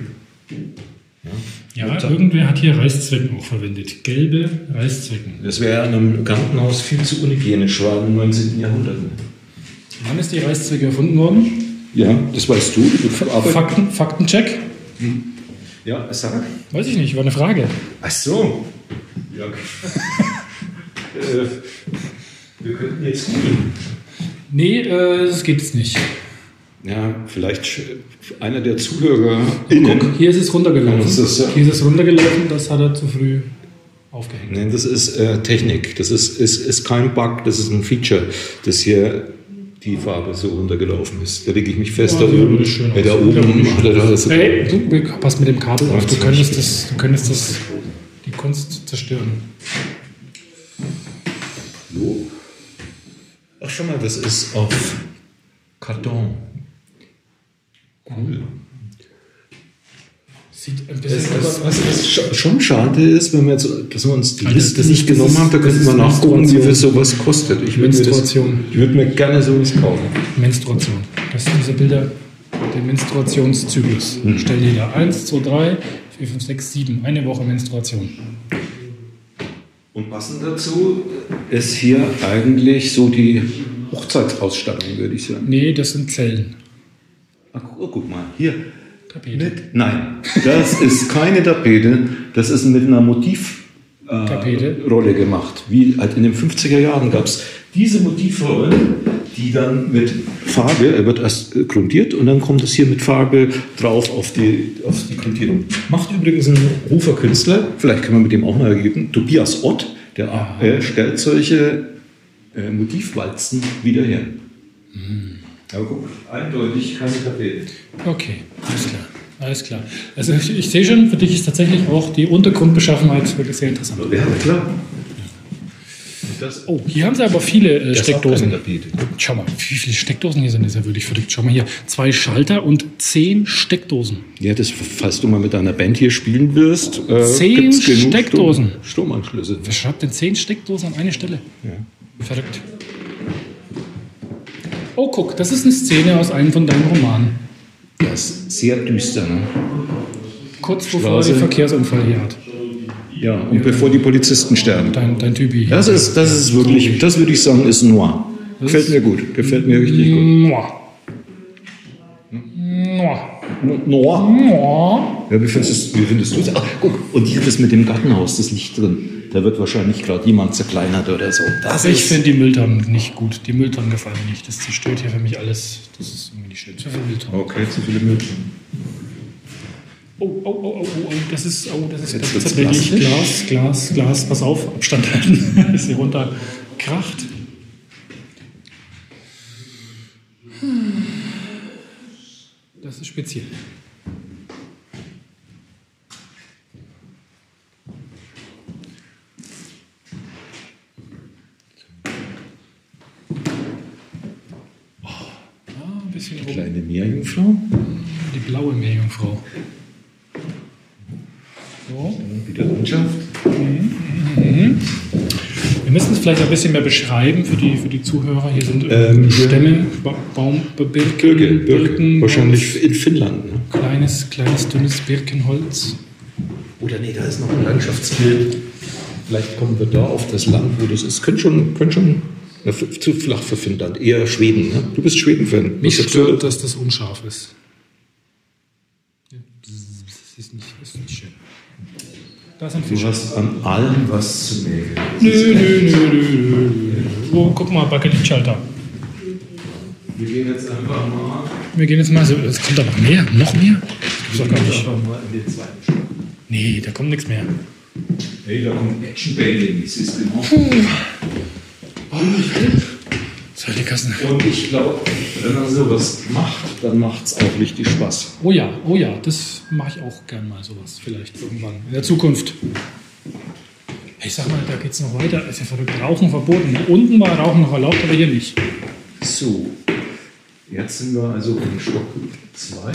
Ja, irgendwer hat hier Reißzwecken auch verwendet. Gelbe Reißzwecken. Das wäre in einem Krankenhaus viel zu unhygienisch, war im 19. Jahrhundert. Wann ist die Reißzwecke erfunden worden? Ja, das weißt du. Fakten, Faktencheck? Ja, sag. Weiß ich nicht, war eine Frage. Ach so. Ja. äh, wir könnten jetzt googeln. Nee, äh, das geht jetzt nicht. Ja, vielleicht einer der Zuhörer. Guck, hier ist es runtergelaufen. Ist, ja- Hier ist es runtergelaufen, das hat er zu früh aufgehängt. Nein, das ist äh, Technik. Das ist, ist, ist kein Bug, das ist ein Feature, das hier die Farbe so runtergelaufen ist. Da lege ich mich fest, Ja, da oben, ja, da oben, da Hey, du passt mit dem Kabel auf. Du könntest, das, du könntest das, die Kunst zerstören. So. Ach, schau mal, das ist auf Karton. Cool. Sieht ein bisschen Das, was, was, was sch- schon schade ist, wenn wir jetzt, dass wir uns die Alter, Liste nicht ist- genommen haben, da könnten wir nachgucken, wie viel Menstruation. sowas kostet. Ich würde mir, das- Menstruation. ich würde mir gerne sowas kaufen. Menstruation. Das sind diese Bilder, der Menstruationszyklus. Hm. Stell dir da 1, 2, 3, 4, 5, 6, 7. Eine Woche Menstruation. Und passend dazu ist hier eigentlich so die Hochzeitsausstattung, würde ich sagen. Nee, das sind Zellen. Ach, guck, guck mal, hier. Tapete. Mit, nein, das ist keine Tapete, das ist mit einer Motiv. äh, gemacht. Wie halt in den 50er Jahren gab es diese Motivrolle, die dann mit Farbe, er wird erst äh, grundiert und dann kommt es hier mit Farbe drauf auf die, auf die Grundierung. Macht übrigens ein Hofer Künstler, vielleicht kann man mit dem auch mal reden, Tobias Ott, der äh, stellt solche äh, Motivwalzen wieder her. Aber guck, eindeutig keine Tapete. Okay, alles klar. Alles klar. Also ich, ich sehe schon, für dich ist tatsächlich auch die Untergrundbeschaffenheit wirklich sehr interessant. Ja, klar. Das, Oh, hier haben sie aber viele äh, Steckdosen. Schau mal, wie viele Steckdosen hier sind, das ist ja wirklich verrückt. Schau mal hier, zwei Schalter und zehn Steckdosen. Ja, das, falls du mal mit deiner Band hier spielen wirst, äh, Zehn gibt's genug Steckdosen. Strom, Stromanschlüsse. Wer schreibt denn zehn Steckdosen an eine Stelle? Ja. Verrückt. Oh, guck, das ist eine Szene aus einem von deinen Romanen. Das ist sehr düster, ne? Kurz bevor er Straße. den Verkehrsunfall hier hat. Ja, und bevor die Polizisten sterben. Dein, dein Typi. hier. Das ist, das ist wirklich, das würde ich sagen, ist noir. Gefällt mir gut. Gefällt mir richtig gut. Mua. Mua. Noir? Mua. Ja, wie findest, wie findest du es? Ach, guck, und hier das mit dem Gartenhaus, das Licht drin. Da wird wahrscheinlich gerade jemand zerkleinert oder so. Das Also ich finde die Mülltonnen nicht gut. Die Mülltonnen gefallen mir nicht. Das zerstört hier für mich alles. Das ist irgendwie nicht schön. Zu viel Mülltonnen. Okay, zu viele Müll. Oh, oh, oh, oh, oh, oh, das ist, oh, das ist Jetzt das tatsächlich. Glas, Glas, Glas. Pass auf, Abstand halten. ist hier runter kracht. Das ist speziell. Bisschen rum. Kleine Meerjungfrau. Die blaue Meerjungfrau. So. Wieder Landschaft. Wir müssen es vielleicht ein bisschen mehr beschreiben für die, für die Zuhörer. Hier sind Ähm, Stämme, ba Baum, Birken, Birke, Birke. Birken, Wahrscheinlich in Finnland. Ne? Kleines, kleines, dünnes Birkenholz. Oder nee, da ist noch ein Landschaftsbild. Vielleicht kommen wir da auf das Land, wo das ist. Könnte schon, könnte schon f- zu flach für Finnland. Eher Schweden. Ne? Du bist Schweden-Fan. Mich sagst stört, du? dass das unscharf ist. Das ist nicht, das ist nicht schön. Da sind Du hast an allem was zu mäkeln. Nö, nö, nö, nö, nö. Oh, guck mal, Bakelit-Schalter. Wir gehen jetzt einfach mal, Wir gehen jetzt mal so. Es kommt da noch mehr? Noch mehr? Das gibt's doch gar nicht. einfach mal in den zweiten Stock. Nee, da kommt nichts mehr. Hey, da kommt Action Bailing, siehst du noch? Solche Kassen. Und ich glaube, wenn man sowas macht, dann macht es auch richtig Spaß. Oh ja, oh ja, das mache ich auch gern mal sowas. Vielleicht irgendwann. In der Zukunft. Ich sag mal, da geht's noch weiter. Ist ja verrückt. Rauchen verboten. Unten war Rauchen noch erlaubt, aber hier nicht. So, jetzt sind wir also in Stock 2.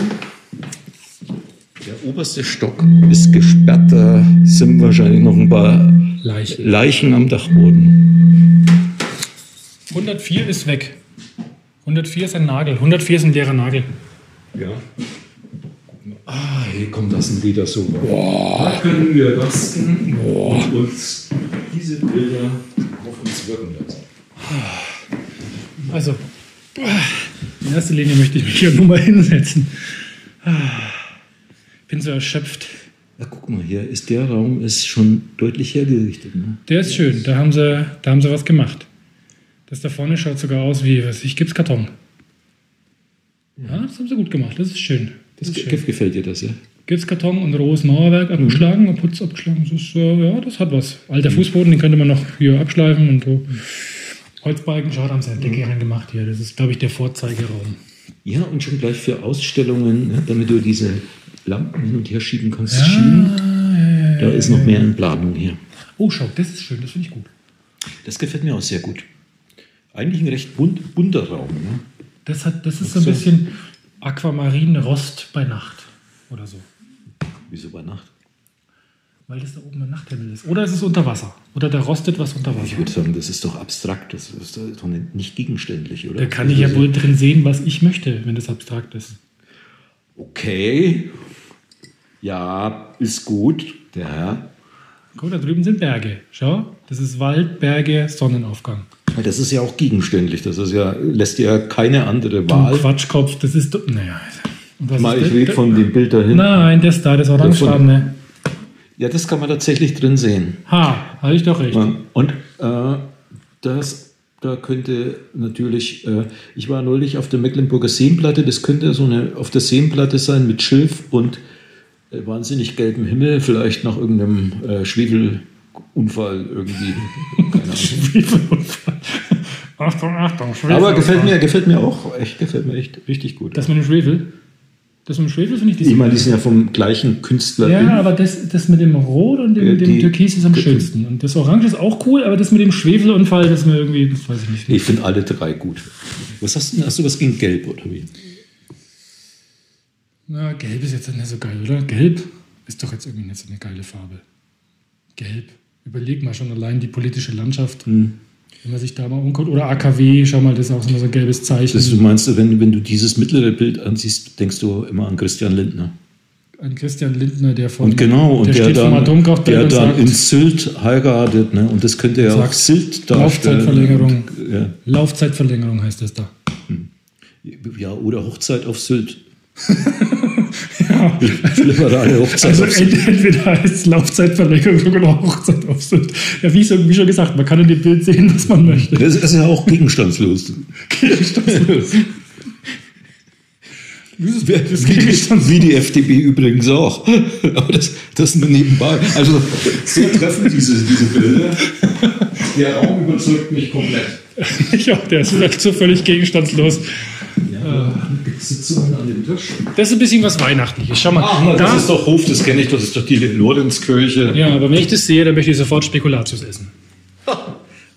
Der oberste Stock ist gesperrt, da sind wahrscheinlich noch ein paar Leichen. Leichen am Dachboden. 104 ist weg. 104 ist ein Nagel. 104 ist ein leerer Nagel. Ja. Ah, hier kommt das ein Leder so. Da können wir rasten und uns diese Bilder auf uns wirken lassen. Also, in erster Linie möchte ich mich hier nur mal hinsetzen. Bin so erschöpft. Ja, guck mal, hier ist der Raum ist schon deutlich hergerichtet. Ne? Der ist schön. Da haben sie, da haben sie was gemacht. Das da vorne schaut sogar aus wie, was ich, Gipskarton. Ja, das haben sie gut gemacht. Das ist schön. Das ist Das schön. Gift gefällt dir das, ja? Gipskarton und rohes Mauerwerk abgeschlagen, und Putz abgeschlagen. Das ist, äh, ja, das hat was. Alter Fußboden, den könnte man noch hier abschleifen und so. Holzbalken, schaut, haben sie eine Decke reingemacht hier. Das ist, glaube ich, der Vorzeigeraum. Ja, und schon gleich für Ausstellungen, ne, damit du diese Lampen hin und her schieben kannst. schieben. Da ist noch mehr in Planung hier. Oh, schau, das ist schön, das finde ich gut. Das gefällt mir auch sehr gut. Eigentlich ein recht bunt, bunter Raum. Ne? Das, hat, das ist so ein bisschen Aquamarin-Rost bei Nacht oder so. Wieso bei Nacht? Weil das da oben ein Nachthimmel ist. Oder es ist unter Wasser. Oder da rostet was unter Ich Wasser. würde sagen, das ist doch abstrakt, das ist doch nicht gegenständlich, oder? Da kann ich ja wohl drin sehen, was ich möchte, wenn das abstrakt ist. Okay. Ja, ist gut. Der Herr. Guck, da drüben sind Berge. Schau, das ist Wald, Berge, Sonnenaufgang. Das ist ja auch gegenständlich. Das ist ja, lässt ja keine andere Du Wahl. Quatschkopf, das ist. Naja. Mal, ich rede von dem Bild dahin. Nein, das da, das orangefarbene. Ja, das kann man tatsächlich drin sehen. Ha, hatte ich doch recht. Und äh, das, da könnte natürlich, äh, ich war neulich auf der Mecklenburger Seenplatte, das könnte so eine auf der Seenplatte sein mit Schilf und äh, wahnsinnig gelbem Himmel, vielleicht nach irgendeinem äh, Schwefelunfall irgendwie. Keine Ahnung. Achtung, Achtung, Schwefel. Aber gefällt mir, gefällt mir auch, echt, gefällt mir echt richtig gut. Das mit dem Schwefel? Das mit dem Schwefel finde ich das. ich meine, die sind ja vom gleichen Künstler. ja, aber das, das mit dem Rot und dem, Ja, dem die- Türkis ist am die- schönsten. Und das Orange ist auch cool, aber das mit dem Schwefelunfall, das ist mir irgendwie, das weiß ich nicht. Ich finde alle drei gut. Was hast du denn? Hast du was gegen Gelb oder wie? Na, gelb ist jetzt nicht so geil, oder? Gelb ist doch jetzt irgendwie nicht so eine geile Farbe. Gelb. Überleg mal schon allein die politische Landschaft. Hm. Wenn man sich da mal umguckt. Oder AKW, schau mal, das ist auch so ein gelbes Zeichen. Das, du meinst, wenn, wenn du dieses mittlere Bild ansiehst, denkst du immer an Christian Lindner. An Christian Lindner, der von Und genau, und der, der, steht vom dann, Atomkraftwerk der und dann sagt, in Sylt heiratet. Ne? Und das könnte ja auch Sylt darstellen. Laufzeitverlängerung. Ja. Laufzeitverlängerung heißt das da. ja, oder Hochzeit auf Sylt. Liberale Hochzeit Also auf Sylt. ent entweder heißt es Laufzeitverlängerung oder Hochzeit auf Sylt. Ja, wie, so, wie schon gesagt, man kann in dem Bild sehen, was man möchte. Das ist ja auch gegenstandslos. Das Wie die, wie die FDP übrigens auch. Aber das, das nur nebenbei. Also sehr treffend, diese, diese Bilder. Der Raum überzeugt mich komplett. ja, der ist so völlig gegenstandslos. Sitzungen an dem Tisch. Das ist ein bisschen was Weihnachtliches. Schau mal, Ach, na, da, das ist doch Hof, das kenne ich, das ist doch die Lorenzkirche. ja, aber wenn ich das sehe, dann möchte ich sofort Spekulatius essen.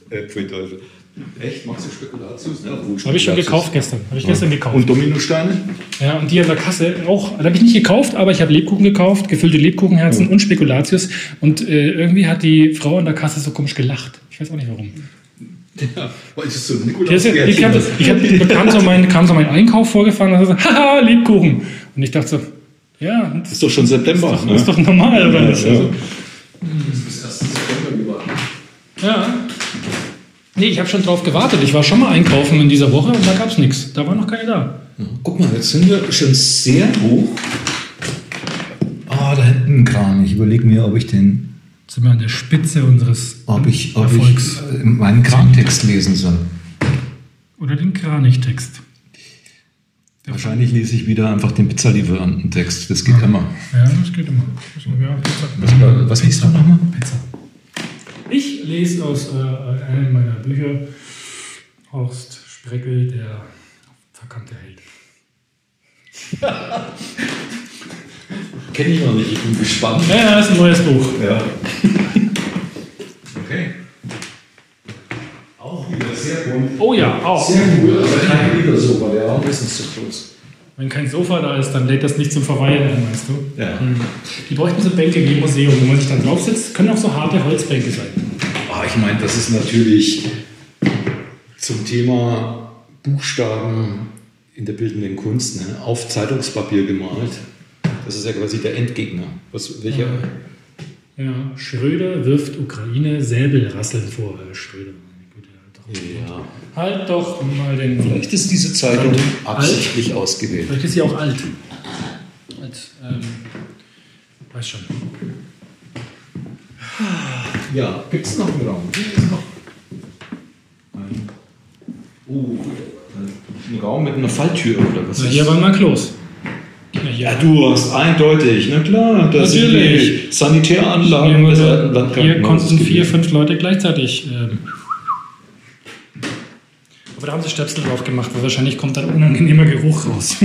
Äh, pfui Teufel. Echt? Magst du Spekulatius? Ja, Habe ich schon gekauft gestern. Habe ich gestern gekauft. Und Dominosteine? Ja, und die an der Kasse auch. Da habe ich nicht gekauft, aber ich habe Lebkuchen gekauft, gefüllte Lebkuchenherzen und Spekulatius. Und äh, irgendwie hat die Frau an der Kasse so komisch gelacht. Ich weiß auch nicht warum. Ja, weil es so ist, ich Nikolaus ich hab, bekam, so mein, kam so mein Einkauf vorgefahren und hat so, haha, Lebkuchen. Und ich dachte so, ja, das ist doch schon September. ist doch normal, oder nicht? ja. Also, Bis 1. September gewartet. ja. Nee, ich habe schon drauf gewartet. Ich war schon mal einkaufen in dieser Woche und da gab es nichts. Da war noch keine da. Guck mal, jetzt sind wir schon sehr hoch. Ah, da hinten ein Kran. Ich überlege mir, ob ich den, sind wir an der Spitze unseres ob ich, ob Erfolgs. ich äh, meinen Krantext lesen soll. Oder den Kranich-Text. Wahrscheinlich lese ich wieder einfach den Pizzalieferantentext. Das geht immer. Ja, das geht immer. Ja, Pizza. Was liest du nochmal? Pizza. Ich lese aus äh, einem meiner Bücher Horst Spreckel, der verkannte Held. Kenne ich noch nicht, ich bin gespannt. Ja, ja, ist ein neues Buch. Ja. Okay. Auch wieder sehr bunt. Oh ja, auch. Sehr cool, aber kein Liedersofa, der Raum ist nicht so groß. Wenn kein Sofa da ist, dann lädt das nicht zum Verweilen ein, meinst du? Ja. Die bräuchten so Bänke wie im Museum, wo man sich dann drauf sitzt. Können auch so harte Holzbänke sein. Ah, ich meine, das ist natürlich zum Thema Buchstaben in der bildenden Kunst ne? auf Zeitungspapier gemalt. Das ist ja quasi der Endgegner. Was, welcher? Ja, Schröder wirft Ukraine Säbelrasseln vor. Herr Schröder, halt doch, Ja. halt doch mal den. Vielleicht ist diese Zeitung Alt. absichtlich ausgewählt. Vielleicht ist sie auch alt. alt ähm, weiß schon. Ja, gibt es noch einen Raum? Hier ist noch ein, oh, ein Raum mit einer Falltür oder was? Na, hier waren mal Klos. Ja, ja, du hast eindeutig, na klar, das sind Natürlich. die Sanitäranlagen hier, des alten Landkrankenhauses hier konnten vier, fünf Leute gleichzeitig ähm, Aber da haben sie Stöpsel drauf gemacht, weil wahrscheinlich kommt dann unangenehmer Geruch raus.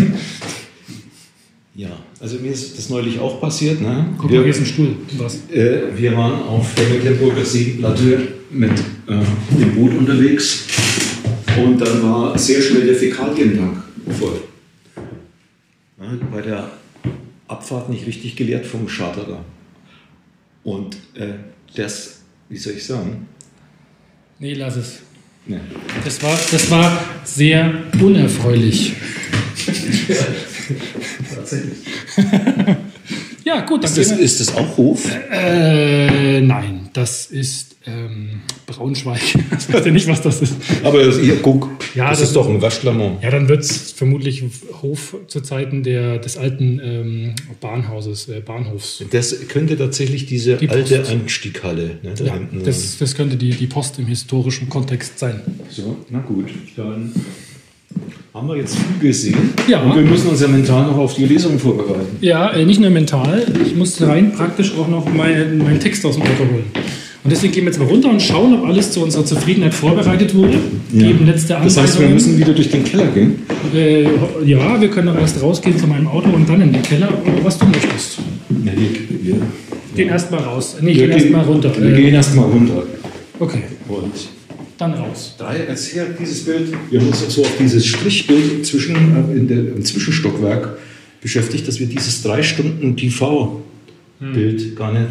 Ja, also mir ist das neulich auch passiert. Ne? Guck mal, Wir- hier ist ein Stuhl. Was? Äh, wir waren auf der Mecklenburger Seenplatte mit äh, dem Boot unterwegs und dann war sehr schnell der Fäkalientank voll. Bei der Abfahrt nicht richtig geleert vom Charterer. Und äh, das, wie soll ich sagen? Nee, lass es. Ne. Das war, das war sehr unerfreulich. Tatsächlich. Ja, gut, Ist das, ist das auch Hof? Äh, nein, das ist ähm, Braunschweig. Ich weiß ja nicht, was das ist. Aber das, ihr, guck, Ja, das, das- ist doch ein Waschlamon. Ja, dann wird es vermutlich Hof zu Zeiten der, des alten ähm, Bahnhauses, äh, Bahnhofs. Das könnte tatsächlich diese Die alte. Anstieghalle ne, da Ja, hinten das, das könnte die, die Post im historischen Kontext sein. So, na gut, dann haben wir jetzt viel gesehen. Ja. Und wir müssen uns ja mental noch auf die Lesung vorbereiten. Ja, äh, nicht nur mental, ich muss rein praktisch auch noch meinen meinen Text aus dem Auto holen. Und deswegen gehen wir jetzt mal runter und schauen, ob alles zu unserer Zufriedenheit vorbereitet wurde. Geben letzte Das heißt, wir müssen wieder durch den Keller gehen. Äh, ja, wir können auch erst rausgehen von meinem Auto und dann in den Keller, was du möchtest. Ja, wir, wir, Gehen erstmal raus. Nee, wir gehen erstmal runter. Wir Äh, gehen erstmal runter. okay, Und dann raus. da jetzt her dieses Bild, wir haben uns so auf dieses Strichbild zwischen, äh, in der, im Zwischenstockwerk beschäftigt, dass wir dieses drei Stunden TV-Bild gar nicht.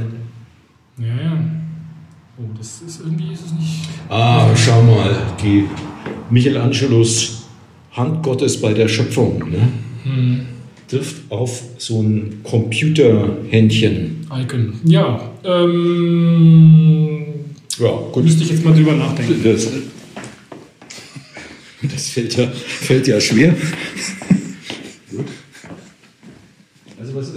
Ja, ja. Oh, das ist irgendwie ist es nicht. Ah, schau mal, die Michelangelos Hand Gottes bei der Schöpfung ne? trifft auf so ein Computerhändchen. Icon. Ja, ähm. Ja, gut. Müsste ich jetzt mal drüber nachdenken. Das, das fällt, ja, fällt ja schwer. Gut. Also was,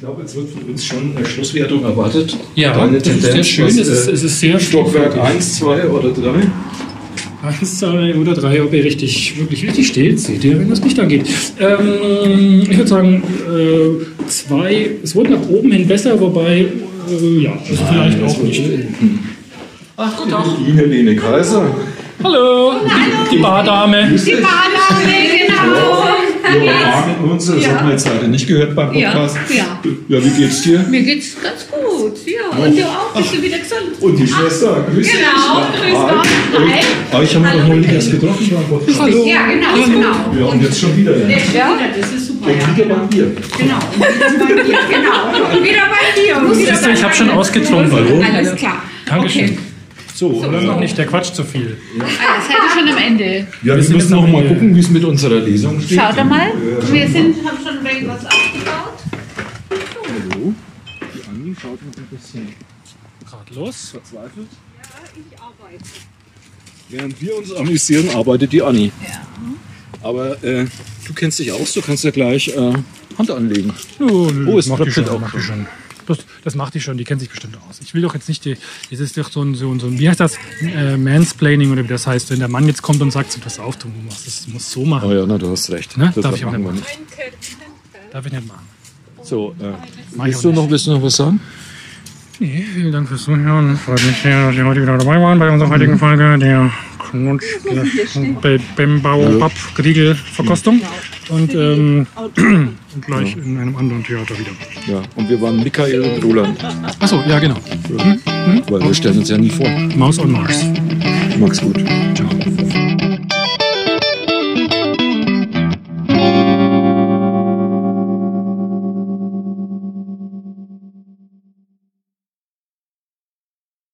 ich glaube, jetzt wird von uns schon eine Schlusswertung erwartet. Ja, Deine das ist sehr Tendenz, schön. was, Es ist- äh, es ist sehr Stockwerk vielfältig. 1, 2 oder 3. Eins, zwei oder drei, ob ihr richtig, wirklich richtig steht, seht ihr, wenn das Licht angeht. Ähm, ich würde sagen, äh, zwei, es wurde nach oben hin besser, wobei, äh, ja, also vielleicht auch nicht. Ach, guten Tag. Ine Lene Kaiser. Hallo, die, die Bardame. Die Badame, genau. Ja, uns, das hat man jetzt leider nicht gehört beim Podcast. Ja, Ja, wie geht's dir? Mir geht's ganz gut, ja. Und du auch, bist du wieder gesund? Und die Schwester, grüß dich. Genau, grüß Gott. Hi. Euch haben wir doch neulich erst getroffen beim Podcast. Hallo. Ja, genau, genau. Ja, und jetzt schon wieder. Der Ja. das ist super. Und ja. wieder bei dir. Genau, und wieder bei dir, genau. Und wieder bei dir. Und wieder Siehst du, bei ich hab schon ausgetrunken. Hallo. Alles klar. Dankeschön. Okay. So, Oder noch nicht, der quatscht zu viel. Ah, Das hätte ich schon am Ende. Ja, wir, sind müssen noch mal gucken, wie es mit unserer Lesung steht. Schaut doch mal. Wir sind, haben schon ein wenig was aufgebaut. Hallo. Die Anni schaut noch ein bisschen Gerade los. verzweifelt. Während wir uns amüsieren, arbeitet die Anni. Ja. Aber äh, du kennst dich aus, du kannst ja gleich äh, Hand anlegen. Oh, Oh, es macht die tröpfelt schon, auch die schon. Das, das macht die schon, die kennt sich bestimmt aus. Ich will doch jetzt nicht, die, das ist doch so ein, so ein, so ein wie heißt das, äh, Mansplaining oder wie das heißt, wenn der Mann jetzt kommt und sagt, so, pass auf, du musst das musst so machen. Oh ja, na, du hast recht. Ne? Das Darf ich auch machen nicht machen. nicht. Darf ich nicht machen. So, äh, willst, du noch, willst du noch was sagen? Nee, vielen Dank fürs Zuhören. Freut mich sehr, dass Sie heute wieder dabei waren bei unserer heutigen Folge der Knutsch, der Bembau Griegel Verkostung. Und ähm, gleich in einem anderen Theater wieder. Ja, und wir waren Michael und Roland, Achso, ja genau. weil wir stellen uns ja nie vor. Maus on Mars. Mach's gut. Ciao.